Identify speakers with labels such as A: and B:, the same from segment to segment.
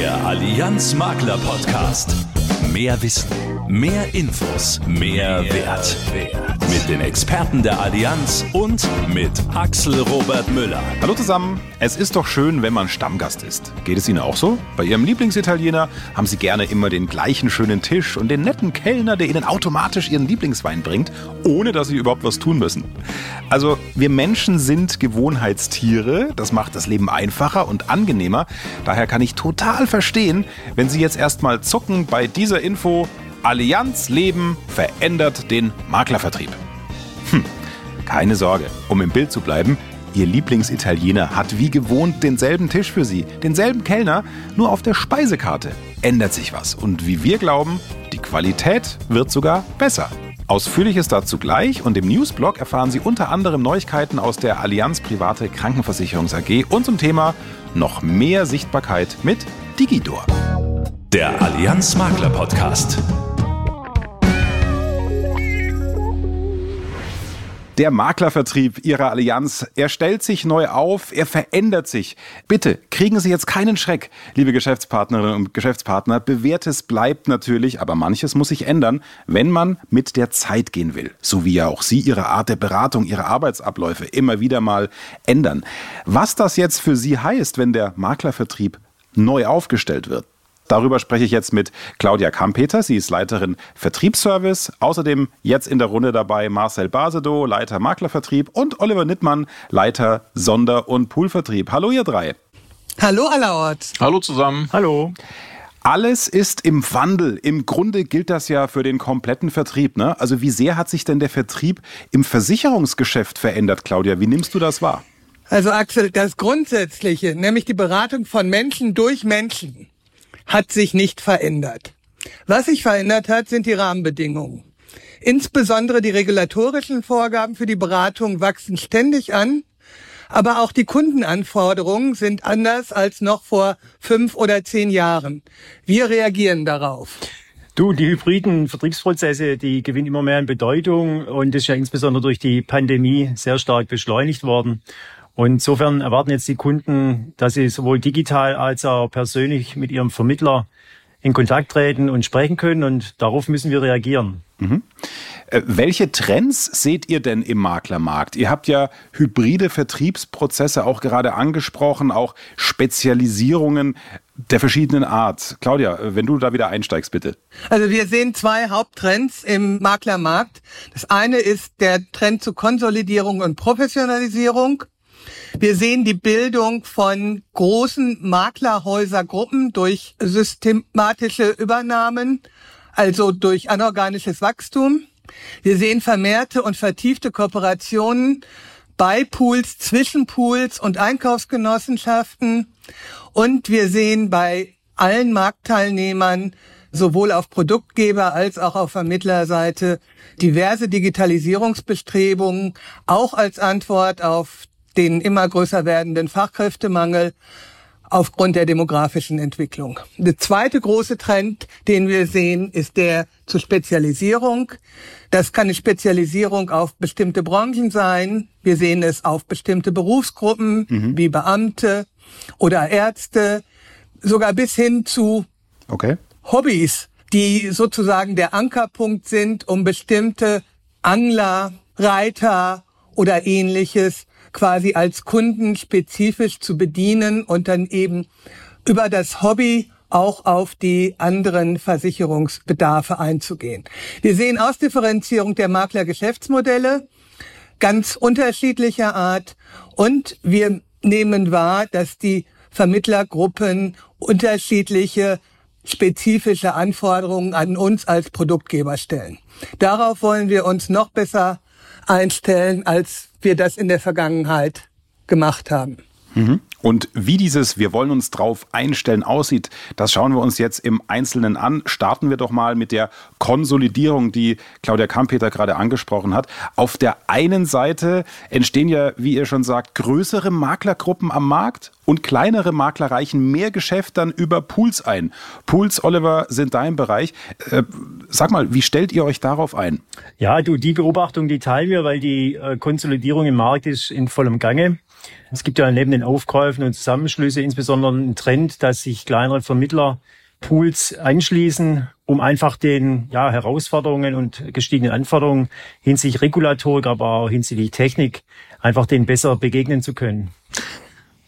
A: Der Allianz Makler Podcast. Mehr Wissen, mehr Infos, mehr, Wert. Wert. Mit den Experten der Allianz und mit Axel Robert Müller.
B: Hallo zusammen. Es ist doch schön, wenn man Stammgast ist. Geht es Ihnen auch so? Bei Ihrem Lieblingsitaliener haben Sie gerne immer den gleichen schönen Tisch und den netten Kellner, der Ihnen automatisch Ihren Lieblingswein bringt, ohne dass Sie überhaupt was tun müssen. Also, wir Menschen sind Gewohnheitstiere. Das macht das Leben einfacher und angenehmer. Daher kann ich total verstehen, wenn Sie jetzt erstmal zucken bei dieser Info. Allianz Leben verändert den Maklervertrieb. Hm, keine Sorge, um im Bild zu bleiben, Ihr Lieblingsitaliener hat wie gewohnt denselben Tisch für Sie, denselben Kellner, nur auf der Speisekarte ändert sich was. Und wie wir glauben, die Qualität wird sogar besser. Ausführliches dazu gleich und im Newsblog erfahren Sie unter anderem Neuigkeiten aus der Allianz Private Krankenversicherungs AG und zum Thema noch mehr Sichtbarkeit mit Digidor.
A: Der Allianz Makler Podcast.
B: Der Maklervertrieb Ihrer Allianz, er stellt sich neu auf, er verändert sich. Bitte kriegen Sie jetzt keinen Schreck, liebe Geschäftspartnerinnen und Geschäftspartner. Bewährtes bleibt natürlich, aber manches muss sich ändern, wenn man mit der Zeit gehen will. So wie ja auch Sie Ihre Art der Beratung, Ihre Arbeitsabläufe immer wieder mal ändern. Was das jetzt für Sie heißt, wenn der Maklervertrieb neu aufgestellt wird, Darüber spreche ich jetzt mit Claudia Kampeter. Sie ist Leiterin Vertriebsservice. Außerdem jetzt in der Runde dabei Marcel Basedow, Leiter Maklervertrieb und Oliver Nittmann, Leiter Sonder- und Poolvertrieb. Hallo ihr drei.
C: Hallo allerorts.
D: Hallo zusammen.
B: Hallo. Alles ist im Wandel. Im Grunde gilt das ja für den kompletten Vertrieb. Ne? Also wie sehr hat sich denn der Vertrieb im Versicherungsgeschäft verändert, Claudia? Wie nimmst du das wahr?
C: Also Axel, das Grundsätzliche, nämlich die Beratung von Menschen durch Menschen, hat sich nicht verändert. Was sich verändert hat, sind die Rahmenbedingungen. Insbesondere die regulatorischen Vorgaben für die Beratung wachsen ständig an, aber auch die Kundenanforderungen sind anders als noch vor fünf oder zehn Jahren. Wir reagieren darauf.
E: Du, die hybriden Vertriebsprozesse, die gewinnen immer mehr an Bedeutung und ist ja insbesondere durch die Pandemie sehr stark beschleunigt worden. Und insofern erwarten jetzt die Kunden, dass sie sowohl digital als auch persönlich mit ihrem Vermittler in Kontakt treten und sprechen können. Und darauf müssen wir reagieren.
B: Mhm. Äh, welche Trends seht ihr denn im Maklermarkt? Ihr habt ja hybride Vertriebsprozesse auch gerade angesprochen, auch Spezialisierungen der verschiedenen Art. Claudia, äh, wenn du da wieder einsteigst, bitte.
C: Also wir sehen zwei Haupttrends im Maklermarkt. Das eine ist der Trend zu Konsolidierung und Professionalisierung. Wir sehen die Bildung von großen Maklerhäusergruppen durch systematische Übernahmen, also durch anorganisches Wachstum. Wir sehen vermehrte und vertiefte Kooperationen bei Pools, zwischen Pools und Einkaufsgenossenschaften. Und wir sehen bei allen Marktteilnehmern sowohl auf Produktgeber als auch auf Vermittlerseite diverse Digitalisierungsbestrebungen, auch als Antwort auf den immer größer werdenden Fachkräftemangel aufgrund der demografischen Entwicklung. Der zweite große Trend, den wir sehen, ist der zur Spezialisierung. Das kann eine Spezialisierung auf bestimmte Branchen sein. Wir sehen es auf bestimmte Berufsgruppen mhm. wie Beamte oder Ärzte, sogar bis hin zu okay. Hobbys, die sozusagen der Ankerpunkt sind, um bestimmte Angler, Reiter oder ähnliches quasi als Kunden spezifisch zu bedienen und dann eben über das Hobby auch auf die anderen Versicherungsbedarfe einzugehen. Wir sehen Ausdifferenzierung der Maklergeschäftsmodelle ganz unterschiedlicher Art und wir nehmen wahr, dass die Vermittlergruppen unterschiedliche spezifische Anforderungen an uns als Produktgeber stellen. Darauf wollen wir uns noch besser einstellen, als wir das in der Vergangenheit gemacht haben.
B: Mhm. Und wie dieses Wir wollen uns drauf einstellen aussieht, das schauen wir uns jetzt im Einzelnen an. Starten wir doch mal mit der Konsolidierung, die Claudia Kampeter gerade angesprochen hat. Auf der einen Seite entstehen ja, wie ihr schon sagt, größere Maklergruppen am Markt und kleinere Makler reichen mehr Geschäft dann über Pools ein. Pools, Oliver, sind dein Bereich. Äh, sag mal, wie stellt ihr euch darauf ein?
E: Ja, du, die Beobachtung, die teilen wir, weil die äh, Konsolidierung im Markt ist in vollem Gange. Es gibt ja neben den Aufkäufen und Zusammenschlüsse insbesondere einen Trend, dass sich kleinere Vermittlerpools anschließen, um einfach den ja, Herausforderungen und gestiegenen Anforderungen hinsichtlich Regulatorik, aber auch hinsichtlich Technik einfach denen besser begegnen zu können.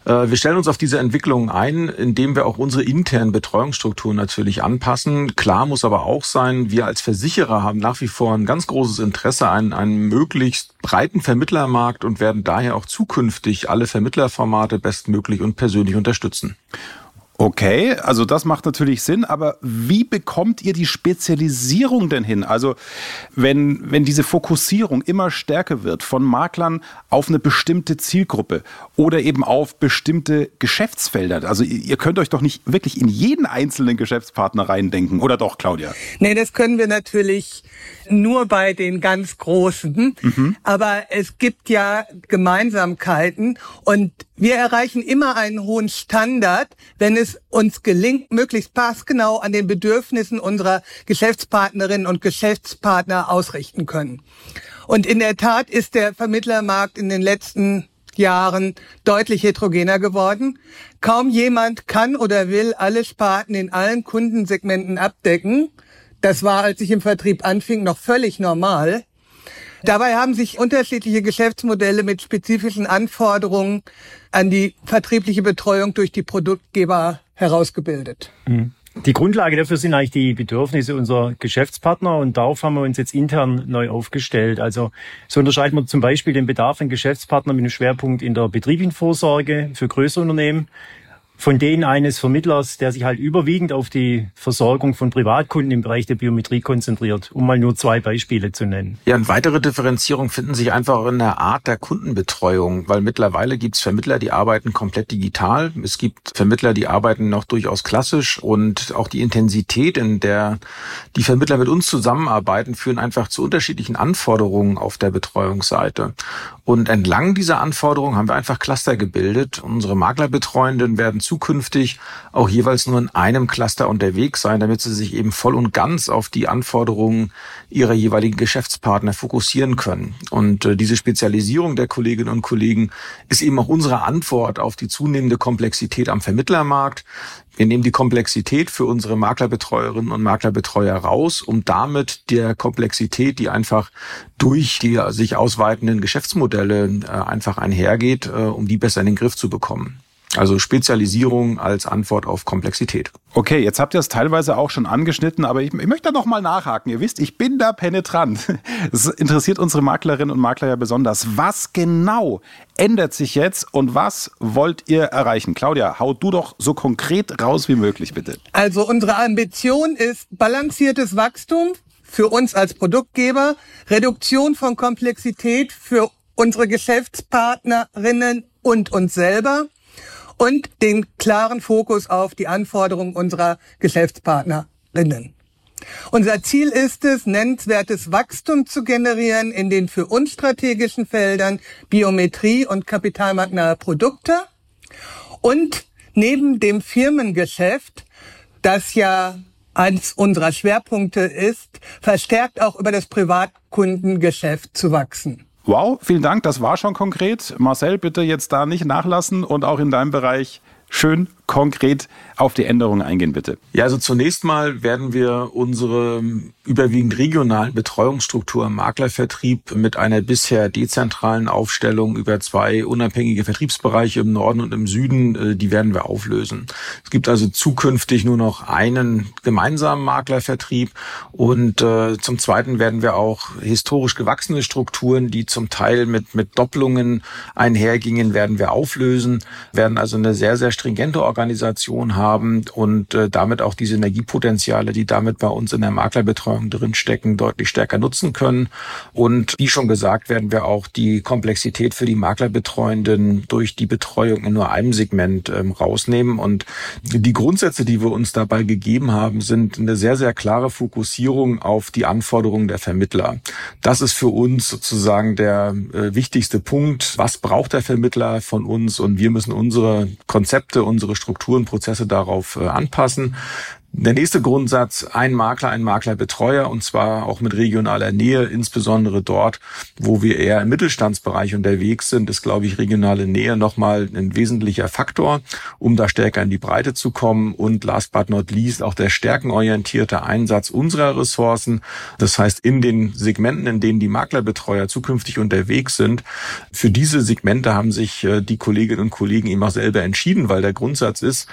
D: Äh, wir stellen uns auf diese Entwicklung ein, indem wir auch unsere internen Betreuungsstrukturen natürlich anpassen. Klar muss aber auch sein, wir als Versicherer haben nach wie vor ein ganz großes Interesse an einem möglichst breiten Vermittlermarkt und werden daher auch zukünftig alle Vermittlerformate bestmöglich und persönlich unterstützen.
B: Okay, also das macht natürlich Sinn, aber wie bekommt ihr die Spezialisierung denn hin? Also wenn, wenn diese Fokussierung immer stärker wird von Maklern auf eine bestimmte Zielgruppe oder eben auf bestimmte Geschäftsfelder. Also ihr könnt euch doch nicht wirklich in jeden einzelnen Geschäftspartner reindenken, oder doch, Claudia?
C: Nee, das können wir natürlich nur bei den ganz Großen. Mhm. Aber es gibt ja Gemeinsamkeiten und wir erreichen immer einen hohen Standard, wenn es uns gelingt, möglichst passgenau an den Bedürfnissen unserer Geschäftspartnerinnen und Geschäftspartner ausrichten können. Und in der Tat ist der Vermittlermarkt in den letzten Jahren deutlich heterogener geworden. Kaum jemand kann oder will alle Sparten in allen Kundensegmenten abdecken. Das war, als ich im Vertrieb anfing, noch völlig normal. Dabei haben sich unterschiedliche Geschäftsmodelle mit spezifischen Anforderungen an die vertriebliche Betreuung durch die Produktgeber herausgebildet.
E: Mhm. Die Grundlage dafür sind eigentlich die Bedürfnisse unserer Geschäftspartner und darauf haben wir uns jetzt intern neu aufgestellt. Also so unterscheiden wir zum Beispiel den Bedarf an Geschäftspartnern mit einem Schwerpunkt in der Betrieblienvorsorge für größere Unternehmen von denen eines Vermittlers, der sich halt überwiegend auf die Versorgung von Privatkunden im Bereich der Biometrie konzentriert, um mal nur zwei Beispiele zu nennen.
D: Ja, und weitere Differenzierungen finden sich einfach in der Art der Kundenbetreuung, weil mittlerweile gibt es Vermittler, die arbeiten komplett digital. Es gibt Vermittler, die arbeiten noch durchaus klassisch und auch die Intensität, in der die Vermittler mit uns zusammenarbeiten, führen einfach zu unterschiedlichen Anforderungen auf der Betreuungsseite. Und entlang dieser Anforderungen haben wir einfach Cluster gebildet. Unsere Maklerbetreuenden werden zukünftig auch jeweils nur in einem Cluster unterwegs sein, damit sie sich eben voll und ganz auf die Anforderungen ihrer jeweiligen Geschäftspartner fokussieren können. Und äh, diese Spezialisierung der Kolleginnen und Kollegen ist eben auch unsere Antwort auf die zunehmende Komplexität am Vermittlermarkt. Wir nehmen die Komplexität für unsere Maklerbetreuerinnen und Maklerbetreuer raus, um damit der Komplexität, die einfach durch die sich ausweitenden Geschäftsmodelle äh, einfach einhergeht, äh, um die besser in den Griff zu bekommen. Also Spezialisierung als Antwort auf Komplexität.
B: Okay, jetzt habt ihr es teilweise auch schon angeschnitten, aber ich, ich möchte da noch mal nachhaken. Ihr wisst, ich bin da penetrant. Das interessiert unsere Maklerinnen und Makler ja besonders. Was genau ändert sich jetzt und was wollt ihr erreichen? Claudia, hau du doch so konkret raus wie möglich, bitte.
C: Also unsere Ambition ist balanciertes Wachstum für uns als Produktgeber, Reduktion von Komplexität für unsere Geschäftspartnerinnen und uns selber und den klaren Fokus auf die Anforderungen unserer Geschäftspartnerinnen. Unser Ziel ist es, nennenswertes Wachstum zu generieren in den für uns strategischen Feldern Biometrie und kapitalmarktnahe Produkte und neben dem Firmengeschäft, das ja eines unserer Schwerpunkte ist, verstärkt auch über das Privatkundengeschäft zu wachsen.
B: Wow, vielen Dank, das war schon konkret. Marcel, bitte jetzt da nicht nachlassen und auch in deinem Bereich schön konkret auf die Änderungen eingehen, bitte.
D: Ja, also zunächst mal werden wir unsere überwiegend regionalen Betreuungsstruktur im Maklervertrieb mit einer bisher dezentralen Aufstellung über zwei unabhängige Vertriebsbereiche im Norden und im Süden, äh, die werden wir auflösen. Es gibt also zukünftig nur noch einen gemeinsamen Maklervertrieb und äh, zum Zweiten werden wir auch historisch gewachsene Strukturen, die zum Teil mit, mit Doppelungen einhergingen, werden wir auflösen, werden also eine sehr, sehr stringente Organisation haben und äh, damit auch die Synergiepotenziale, die damit bei uns in der Maklerbetreuung drinstecken, deutlich stärker nutzen können. Und wie schon gesagt, werden wir auch die Komplexität für die Maklerbetreuenden durch die Betreuung in nur einem Segment ähm, rausnehmen. Und die Grundsätze, die wir uns dabei gegeben haben, sind eine sehr, sehr klare Fokussierung auf die Anforderungen der Vermittler. Das ist für uns sozusagen der äh, wichtigste Punkt. Was braucht der Vermittler von uns? Und wir müssen unsere Konzepte, unsere Strukturen, Prozesse darauf äh, anpassen. Der nächste Grundsatz, ein Makler, ein Maklerbetreuer und zwar auch mit regionaler Nähe, insbesondere dort, wo wir eher im Mittelstandsbereich unterwegs sind, ist, glaube ich, regionale Nähe nochmal ein wesentlicher Faktor, um da stärker in die Breite zu kommen und last but not least auch der stärkenorientierte Einsatz unserer Ressourcen. Das heißt, in den Segmenten, in denen die Maklerbetreuer zukünftig unterwegs sind, für diese Segmente haben sich äh, die Kolleginnen und Kollegen eben auch selber entschieden, weil der Grundsatz ist,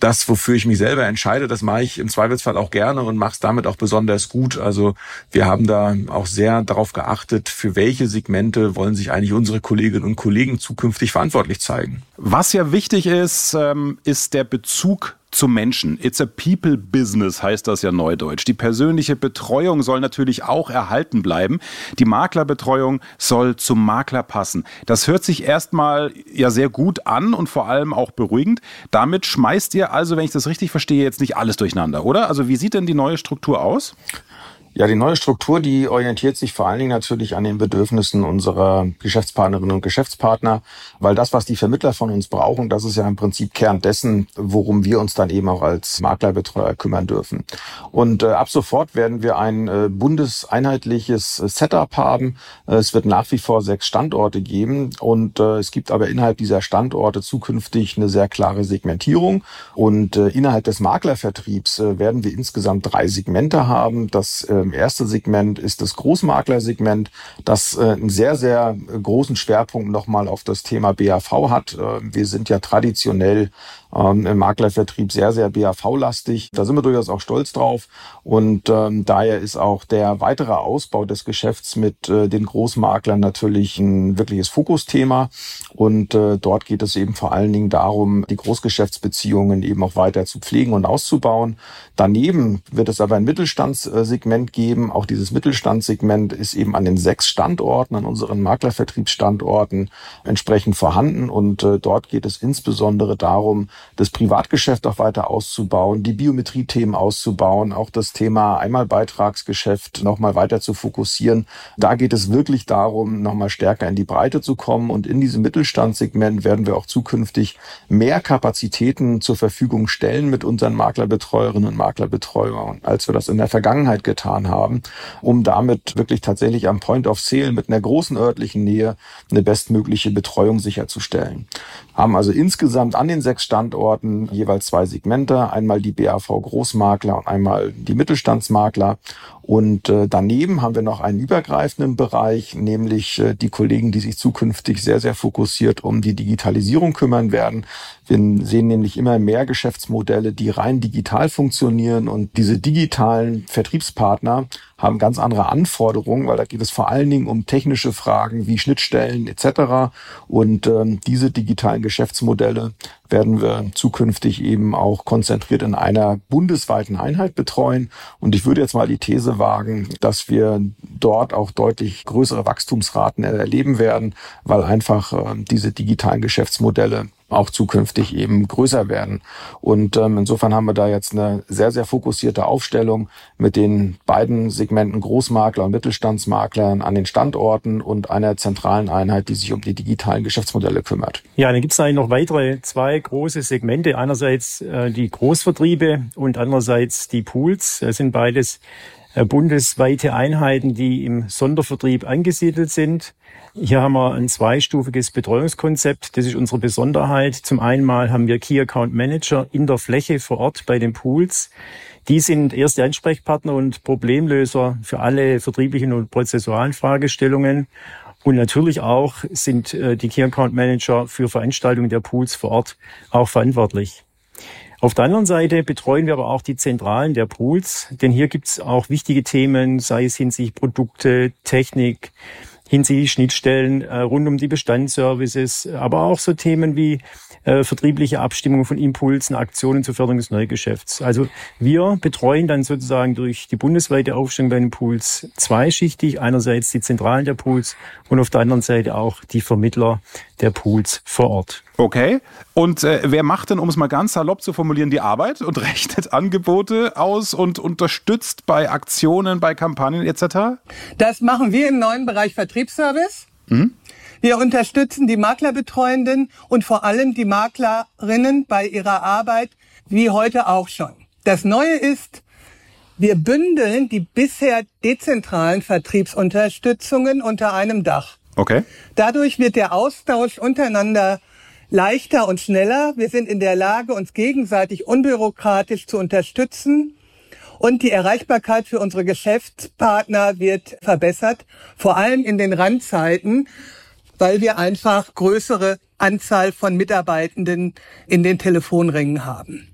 D: das, wofür ich mich selber entscheide, das ich im Zweifelsfall auch gerne und mache es damit auch besonders gut. Also wir haben da auch sehr darauf geachtet, für welche Segmente wollen sich eigentlich unsere Kolleginnen und Kollegen zukünftig verantwortlich zeigen.
B: Was ja wichtig ist, ähm, ist der Bezug zum Menschen. It's a people business heißt das ja neudeutsch. Die persönliche Betreuung soll natürlich auch erhalten bleiben. Die Maklerbetreuung soll zum Makler passen. Das hört sich erstmal ja sehr gut an und vor allem auch beruhigend. Damit schmeißt ihr also, wenn ich das richtig verstehe, jetzt nicht alles durcheinander, oder? Also wie sieht denn die neue Struktur aus?
D: Ja, die neue Struktur, die orientiert sich vor allen Dingen natürlich an den Bedürfnissen unserer Geschäftspartnerinnen und Geschäftspartner, weil das, was die Vermittler von uns brauchen, das ist ja im Prinzip Kern dessen, worum wir uns dann eben auch als Maklerbetreuer kümmern dürfen. Und äh, ab sofort werden wir ein äh, bundeseinheitliches Setup haben. Es wird nach wie vor sechs Standorte geben und äh, es gibt aber innerhalb dieser Standorte zukünftig eine sehr klare Segmentierung und äh, innerhalb des Maklervertriebs äh, werden wir insgesamt drei Segmente haben. Das äh, erste Segment ist das Großmaklersegment, das äh, einen sehr, sehr großen Schwerpunkt nochmal auf das Thema BAV hat. Äh, wir sind ja traditionell ähm, im Maklervertrieb sehr, sehr BAV-lastig. Da sind wir durchaus auch stolz drauf. Und ähm, daher ist auch der weitere Ausbau des Geschäfts mit äh, den Großmaklern natürlich ein wirkliches Fokusthema. Und äh, dort geht es eben vor allen Dingen darum, die Großgeschäftsbeziehungen eben auch weiter zu pflegen und auszubauen. Daneben wird es aber ein Mittelstandssegment geben. Auch dieses Mittelstandssegment ist eben an den sechs Standorten, an unseren Maklervertriebsstandorten entsprechend vorhanden. Und äh, dort geht es insbesondere darum, das Privatgeschäft auch weiter auszubauen, die Biometrie-Themen auszubauen, auch das Thema Einmalbeitragsgeschäft nochmal weiter zu fokussieren. Da geht es wirklich darum, nochmal stärker in die Breite zu kommen. Und in diesem Mittelstandssegment werden wir auch zukünftig mehr Kapazitäten zur Verfügung stellen mit unseren Maklerbetreuerinnen und Maklerbetreuern, als wir das in der Vergangenheit getan haben, um damit wirklich tatsächlich am Point of Sale mit einer großen örtlichen Nähe eine bestmögliche Betreuung sicherzustellen. Haben also insgesamt an den sechs Standorten jeweils zwei Segmente, einmal die BAV Großmakler und einmal die Mittelstandsmakler. Und äh, daneben haben wir noch einen übergreifenden Bereich, nämlich äh, die Kollegen, die sich zukünftig sehr, sehr fokussiert um die Digitalisierung kümmern werden. Wir sehen nämlich immer mehr Geschäftsmodelle, die rein digital funktionieren und diese digitalen Vertriebspartner haben ganz andere Anforderungen, weil da geht es vor allen Dingen um technische Fragen wie Schnittstellen etc. Und ähm, diese digitalen Geschäftsmodelle werden wir zukünftig eben auch konzentriert in einer bundesweiten Einheit betreuen. Und ich würde jetzt mal die These wagen, dass wir dort auch deutlich größere Wachstumsraten erleben werden, weil einfach äh, diese digitalen Geschäftsmodelle auch zukünftig eben größer werden. Und ähm, insofern haben wir da jetzt eine sehr, sehr fokussierte Aufstellung mit den beiden Segmenten Großmakler und Mittelstandsmaklern an den Standorten und einer zentralen Einheit, die sich um die digitalen Geschäftsmodelle kümmert.
E: Ja, dann gibt es eigentlich noch weitere zwei große Segmente. Einerseits äh, die Großvertriebe und andererseits die Pools. Das sind beides bundesweite Einheiten, die im Sondervertrieb angesiedelt sind. Hier haben wir ein zweistufiges Betreuungskonzept. Das ist unsere Besonderheit. Zum einen haben wir Key Account Manager in der Fläche vor Ort bei den Pools. Die sind erste Ansprechpartner und Problemlöser für alle vertrieblichen und prozessualen Fragestellungen. Und natürlich auch sind äh, die Key Account Manager für Veranstaltungen der Pools vor Ort auch verantwortlich. Auf der anderen Seite betreuen wir aber auch die Zentralen der Pools, denn hier gibt es auch wichtige Themen, sei es hinsichtlich Produkte, Technik, hinsichtlich Schnittstellen äh, rund um die Bestandsservices, aber auch so Themen wie äh, vertriebliche Abstimmung von Impulsen, Aktionen zur Förderung des Neugeschäfts. Also wir betreuen dann sozusagen durch die bundesweite Aufstellung bei den Pools zweischichtig. Einerseits die Zentralen der Pools und auf der anderen Seite auch die Vermittler der Pools vor Ort.
B: Okay. Und äh, wer macht denn, um es mal ganz salopp zu formulieren, die Arbeit und rechnet Angebote aus und unterstützt bei Aktionen, bei Kampagnen etc.?
C: Das machen wir im neuen Bereich Vertriebsservice. Mhm. Wir unterstützen die Maklerbetreuenden und vor allem die Maklerinnen bei ihrer Arbeit, wie heute auch schon. Das Neue ist, wir bündeln die bisher dezentralen Vertriebsunterstützungen unter einem Dach.
B: Okay.
C: Dadurch wird der Austausch untereinander leichter und schneller. Wir sind in der Lage, uns gegenseitig unbürokratisch zu unterstützen. Und die Erreichbarkeit für unsere Geschäftspartner wird verbessert, vor allem in den Randzeiten, weil wir einfach größere Anzahl von Mitarbeitenden in den Telefonringen haben.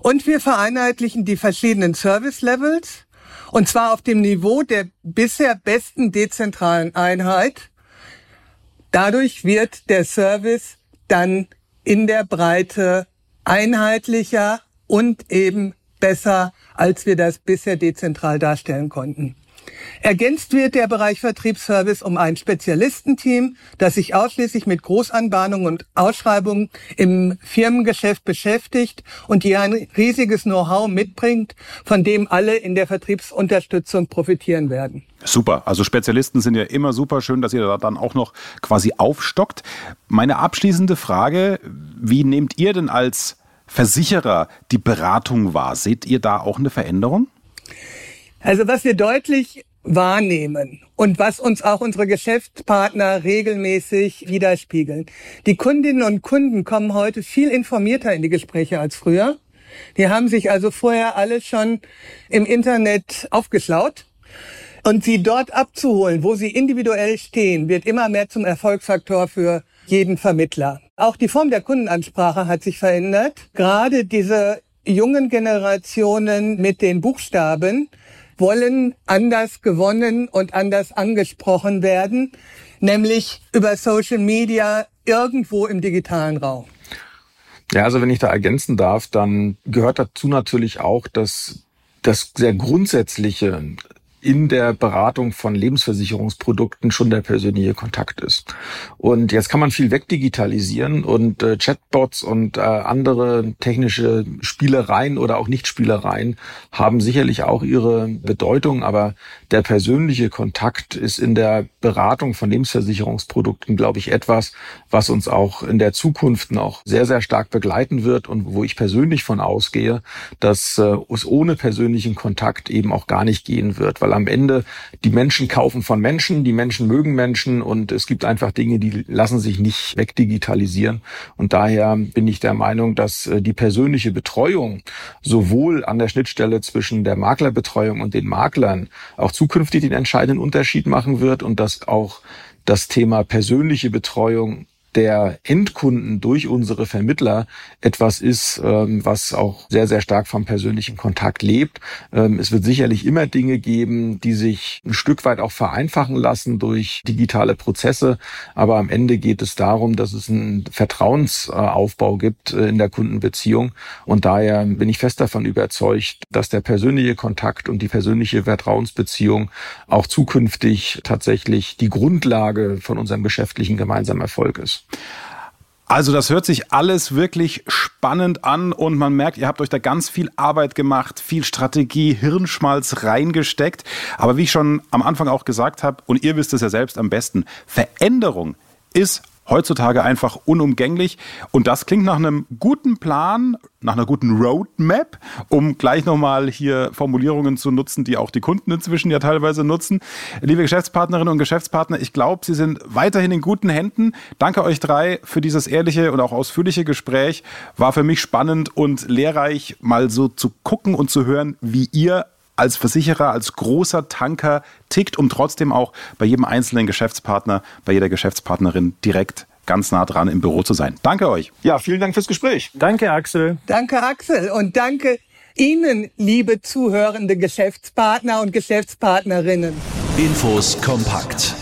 C: Und wir vereinheitlichen die verschiedenen Service Levels, und zwar auf dem Niveau der bisher besten dezentralen Einheit. Dadurch wird der Service dann in der Breite einheitlicher und eben besser, als wir das bisher dezentral darstellen konnten. Ergänzt wird der Bereich Vertriebsservice um ein Spezialistenteam, das sich ausschließlich mit Großanbahnungen und Ausschreibungen im Firmengeschäft beschäftigt und die ein riesiges Know-how mitbringt, von dem alle in der Vertriebsunterstützung profitieren werden.
B: Super. Also Spezialisten sind ja immer super schön, dass ihr da dann auch noch quasi aufstockt. Meine abschließende Frage, wie nehmt ihr denn als Versicherer die Beratung wahr? Seht ihr da auch eine Veränderung?
C: Also was wir deutlich wahrnehmen und was uns auch unsere Geschäftspartner regelmäßig widerspiegeln. Die Kundinnen und Kunden kommen heute viel informierter in die Gespräche als früher. Die haben sich also vorher alle schon im Internet aufgeschlaut. Und sie dort abzuholen, wo sie individuell stehen, wird immer mehr zum Erfolgsfaktor für jeden Vermittler. Auch die Form der Kundenansprache hat sich verändert. Gerade diese jungen Generationen mit den Buchstaben wollen anders gewonnen und anders angesprochen werden, nämlich über Social Media irgendwo im digitalen Raum.
D: Ja, also wenn ich da ergänzen darf, dann gehört dazu natürlich auch, dass das sehr grundsätzliche in der Beratung von Lebensversicherungsprodukten schon der persönliche Kontakt ist. Und jetzt kann man viel wegdigitalisieren und äh, Chatbots und äh, andere technische Spielereien oder auch Nichtspielereien haben sicherlich auch ihre Bedeutung, aber der persönliche Kontakt ist in der Beratung von Lebensversicherungsprodukten, glaube ich, etwas, was uns auch in der Zukunft noch sehr, sehr stark begleiten wird und wo ich persönlich von ausgehe, dass äh, es ohne persönlichen Kontakt eben auch gar nicht gehen wird, weil weil am Ende die Menschen kaufen von Menschen, die Menschen mögen Menschen und es gibt einfach Dinge, die lassen sich nicht wegdigitalisieren. Und daher bin ich der Meinung, dass äh, die persönliche Betreuung sowohl an der Schnittstelle zwischen der Maklerbetreuung und den Maklern auch zukünftig den entscheidenden Unterschied machen wird und dass auch das Thema persönliche Betreuung der Endkunden durch unsere Vermittler etwas ist, ähm, was auch sehr, sehr stark vom persönlichen Kontakt lebt. Ähm, es wird sicherlich immer Dinge geben, die sich ein Stück weit auch vereinfachen lassen durch digitale Prozesse. Aber am Ende geht es darum, dass es einen Vertrauensaufbau gibt äh, in der Kundenbeziehung. Und daher bin ich fest davon überzeugt, dass der persönliche Kontakt und die persönliche Vertrauensbeziehung auch zukünftig tatsächlich die Grundlage von unserem geschäftlichen gemeinsamen Erfolg ist.
B: Also das hört sich alles wirklich spannend an und man merkt, ihr habt euch da ganz viel Arbeit gemacht, viel Strategie, Hirnschmalz reingesteckt. Aber wie ich schon am Anfang auch gesagt habe, und ihr wisst es ja selbst am besten, Veränderung ist heutzutage einfach unumgänglich. Und das klingt nach einem guten Plan, nach einer guten Roadmap, um gleich nochmal hier Formulierungen zu nutzen, die auch die Kunden inzwischen ja teilweise nutzen. Liebe Geschäftspartnerinnen und Geschäftspartner, ich glaube, Sie sind weiterhin in guten Händen. Danke euch drei für dieses ehrliche und auch ausführliche Gespräch. War für mich spannend und lehrreich, mal so zu gucken und zu hören, wie ihr als Versicherer, als großer Tanker tickt, um trotzdem auch bei jedem einzelnen Geschäftspartner, bei jeder Geschäftspartnerin direkt ganz nah dran im Büro zu sein. Danke euch.
D: Ja, vielen Dank fürs Gespräch.
E: Danke, Axel.
C: Danke, Axel. Und danke Ihnen, liebe zuhörende Geschäftspartner und Geschäftspartnerinnen.
A: Infos kompakt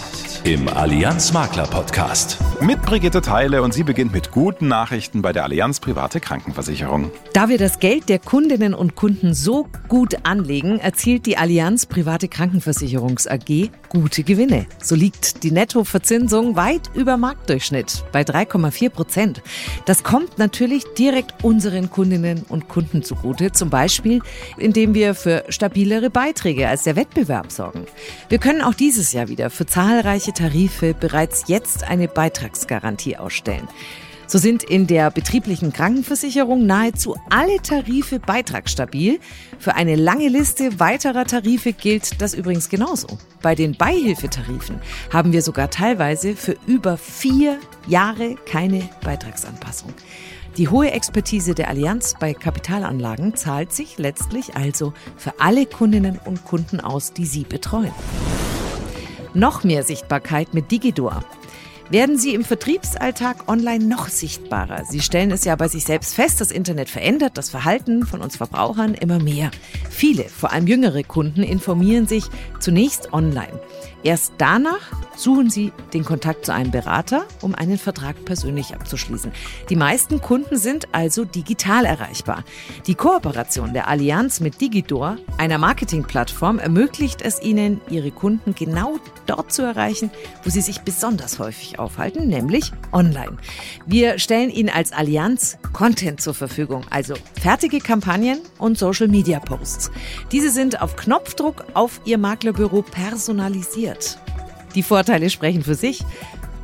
A: im Allianz Makler Podcast.
B: Mit Brigitte Teile und sie beginnt mit guten Nachrichten bei der Allianz Private Krankenversicherung.
F: Da wir das Geld der Kundinnen und Kunden so gut anlegen, erzielt die Allianz Private Krankenversicherungs AG gute Gewinne. So liegt die Nettoverzinsung weit über Marktdurchschnitt bei 3,4 Prozent. Das kommt natürlich direkt unseren Kundinnen und Kunden zugute, zum Beispiel indem wir für stabilere Beiträge als der Wettbewerb sorgen. Wir können auch dieses Jahr wieder für zahlreiche Tarife bereits jetzt eine Beitragsgarantie ausstellen. So sind in der betrieblichen Krankenversicherung nahezu alle Tarife beitragsstabil. Für eine lange Liste weiterer Tarife gilt das übrigens genauso. Bei den Beihilfetarifen haben wir sogar teilweise für über vier Jahre keine Beitragsanpassung. Die hohe Expertise der Allianz bei Kapitalanlagen zahlt sich letztlich also für alle Kundinnen und Kunden aus, die Sie betreuen. Noch mehr Sichtbarkeit mit Digidor. Werden Sie im Vertriebsalltag online noch sichtbarer? Sie stellen es ja bei sich selbst fest, das Internet verändert das Verhalten von uns Verbrauchern immer mehr. Viele, vor allem jüngere Kunden, informieren sich zunächst online. Erst danach suchen Sie den Kontakt zu einem Berater, um einen Vertrag persönlich abzuschließen. Die meisten Kunden sind also digital erreichbar. Die Kooperation der Allianz mit Digidor, einer Marketingplattform, ermöglicht es Ihnen, Ihre Kunden genau dort zu erreichen, wo sie sich besonders häufig aufhalten, nämlich online. Wir stellen Ihnen als Allianz Content zur Verfügung, also fertige Kampagnen und Social-Media-Posts. Diese sind auf Knopfdruck auf Ihr Maklerbüro personalisiert. Die Vorteile sprechen für sich.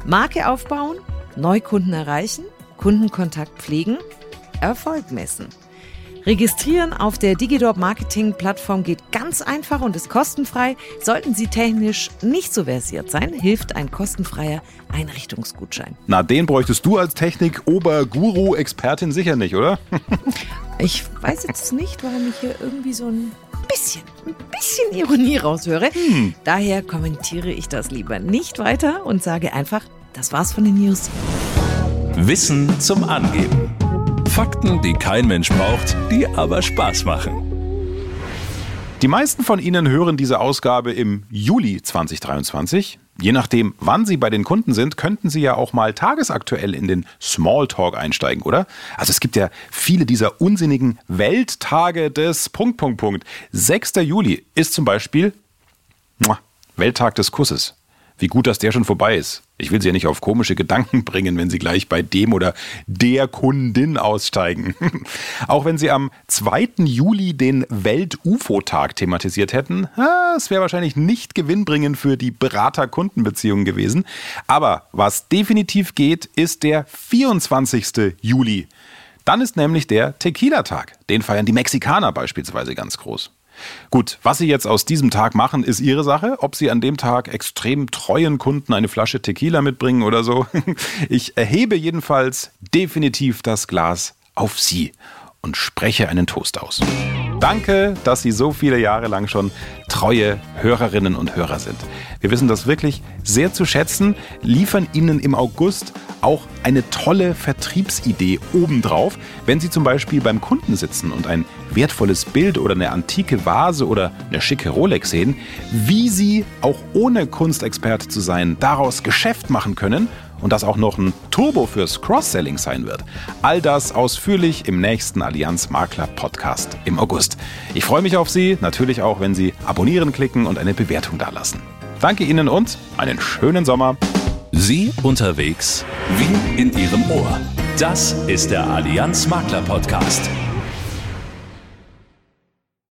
F: Marke aufbauen, Neukunden erreichen, Kundenkontakt pflegen, Erfolg messen. Registrieren auf der Digidorp Marketing Plattform geht ganz einfach und ist kostenfrei. Sollten Sie technisch nicht so versiert sein, hilft ein kostenfreier Einrichtungsgutschein.
B: Na, den bräuchtest du als Technik-Oberguru-Expertin sicher nicht, oder?
F: ich weiß jetzt nicht, warum ich hier irgendwie so ein bisschen, ein bisschen Ironie raushöre. Hm. Daher kommentiere ich das lieber nicht weiter und sage einfach, das war's von den News.
A: Wissen zum Angeben. Fakten, die kein Mensch braucht, die aber Spaß machen.
B: Die meisten von Ihnen hören diese Ausgabe im Juli 2023. Je nachdem, wann Sie bei den Kunden sind, könnten Sie ja auch mal tagesaktuell in den Smalltalk einsteigen, oder? Also es gibt ja viele dieser unsinnigen Welttage des Punkt, Punkt, Punkt. 6. Juli ist zum Beispiel Welttag des Kusses. Wie gut, dass der schon vorbei ist. Ich will Sie ja nicht auf komische Gedanken bringen, wenn Sie gleich bei dem oder der Kundin aussteigen. Auch wenn Sie am 2. Juli den Welt-UFO-Tag thematisiert hätten, es wäre wahrscheinlich nicht gewinnbringend für die Berater-Kundenbeziehung gewesen. Aber was definitiv geht, ist der 24. Juli. Dann ist nämlich der Tequila-Tag. Den feiern die Mexikaner beispielsweise ganz groß. Gut, was Sie jetzt aus diesem Tag machen, ist Ihre Sache. Ob Sie an dem Tag extrem treuen Kunden eine Flasche Tequila mitbringen oder so. Ich erhebe jedenfalls definitiv das Glas auf Sie und spreche einen Toast aus. Danke, dass Sie so viele Jahre lang schon treue Hörerinnen und Hörer sind. Wir wissen das wirklich sehr zu schätzen, liefern Ihnen im August auch eine tolle Vertriebsidee obendrauf, wenn Sie zum Beispiel beim Kunden sitzen und ein wertvolles Bild oder eine antike Vase oder eine schicke Rolex sehen, wie Sie auch ohne Kunstexperte zu sein daraus Geschäft machen können und das auch noch ein Turbo fürs Cross-Selling sein wird. All das ausführlich im nächsten Allianz Makler Podcast im August. Ich freue mich auf Sie, natürlich auch, wenn Sie abonnieren klicken und eine Bewertung dalassen. Danke Ihnen und einen schönen Sommer.
A: Sie unterwegs wie in Ihrem Ohr. Das ist der Allianz Makler Podcast.